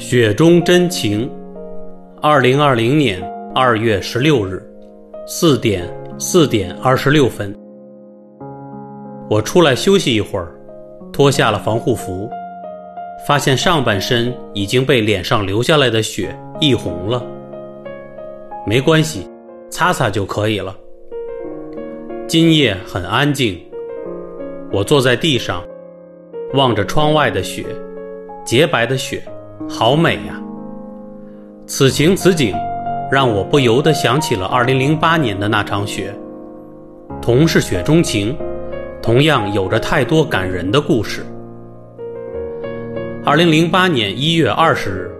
雪中真情，二零二零年二月十六日，四点四点二十六分，我出来休息一会儿，脱下了防护服，发现上半身已经被脸上流下来的血溢红了。没关系，擦擦就可以了。今夜很安静，我坐在地上，望着窗外的雪，洁白的雪。好美呀！此情此景，让我不由得想起了2008年的那场雪。同是雪中情，同样有着太多感人的故事。2008年1月20日，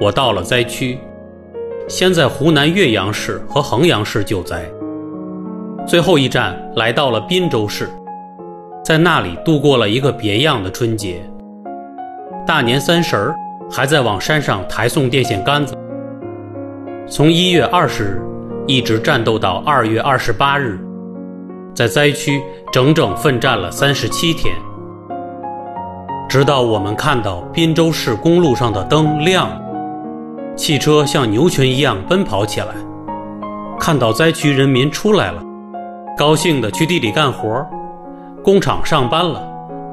我到了灾区，先在湖南岳阳市和衡阳市救灾，最后一站来到了滨州市，在那里度过了一个别样的春节。大年三十儿。还在往山上抬送电线杆子，从一月二十日一直战斗到二月二十八日，在灾区整整奋战了三十七天，直到我们看到滨州市公路上的灯亮，汽车像牛群一样奔跑起来，看到灾区人民出来了，高兴地去地里干活，工厂上班了，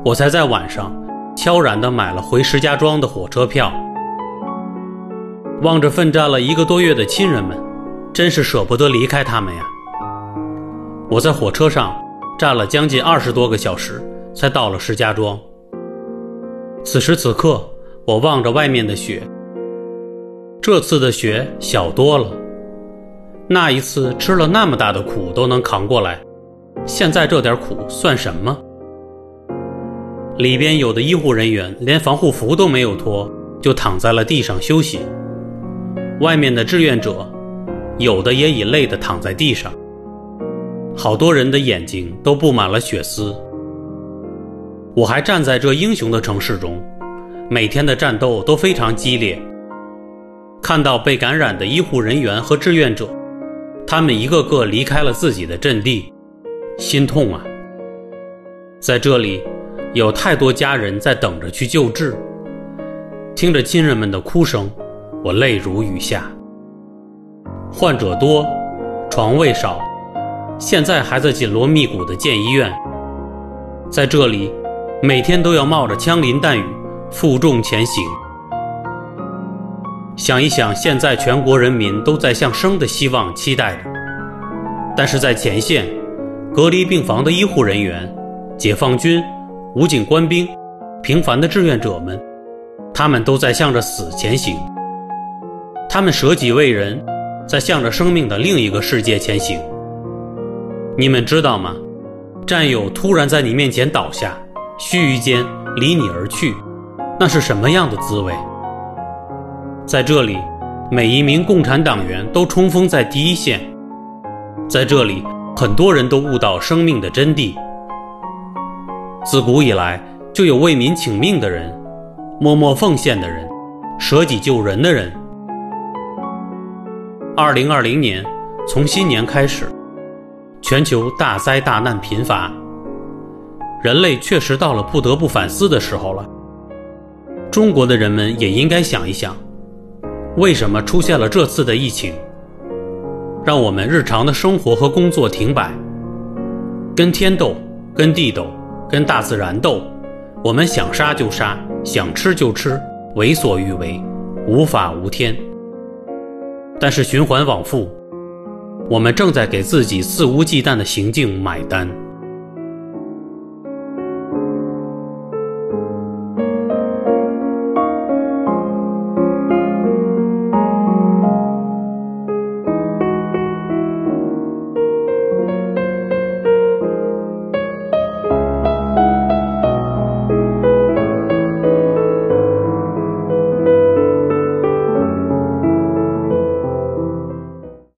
我才在晚上。悄然地买了回石家庄的火车票，望着奋战了一个多月的亲人们，真是舍不得离开他们呀。我在火车上站了将近二十多个小时，才到了石家庄。此时此刻，我望着外面的雪，这次的雪小多了。那一次吃了那么大的苦都能扛过来，现在这点苦算什么？里边有的医护人员连防护服都没有脱，就躺在了地上休息。外面的志愿者，有的也已累得躺在地上。好多人的眼睛都布满了血丝。我还站在这英雄的城市中，每天的战斗都非常激烈。看到被感染的医护人员和志愿者，他们一个个离开了自己的阵地，心痛啊！在这里。有太多家人在等着去救治，听着亲人们的哭声，我泪如雨下。患者多，床位少，现在还在紧锣密鼓的建医院。在这里，每天都要冒着枪林弹雨，负重前行。想一想，现在全国人民都在向生的希望期待着，但是在前线，隔离病房的医护人员，解放军。武警官兵，平凡的志愿者们，他们都在向着死前行。他们舍己为人，在向着生命的另一个世界前行。你们知道吗？战友突然在你面前倒下，须臾间离你而去，那是什么样的滋味？在这里，每一名共产党员都冲锋在第一线。在这里，很多人都悟到生命的真谛。自古以来，就有为民请命的人，默默奉献的人，舍己救人的人。二零二零年，从新年开始，全球大灾大难频发，人类确实到了不得不反思的时候了。中国的人们也应该想一想，为什么出现了这次的疫情，让我们日常的生活和工作停摆，跟天斗，跟地斗。跟大自然斗，我们想杀就杀，想吃就吃，为所欲为，无法无天。但是循环往复，我们正在给自己肆无忌惮的行径买单。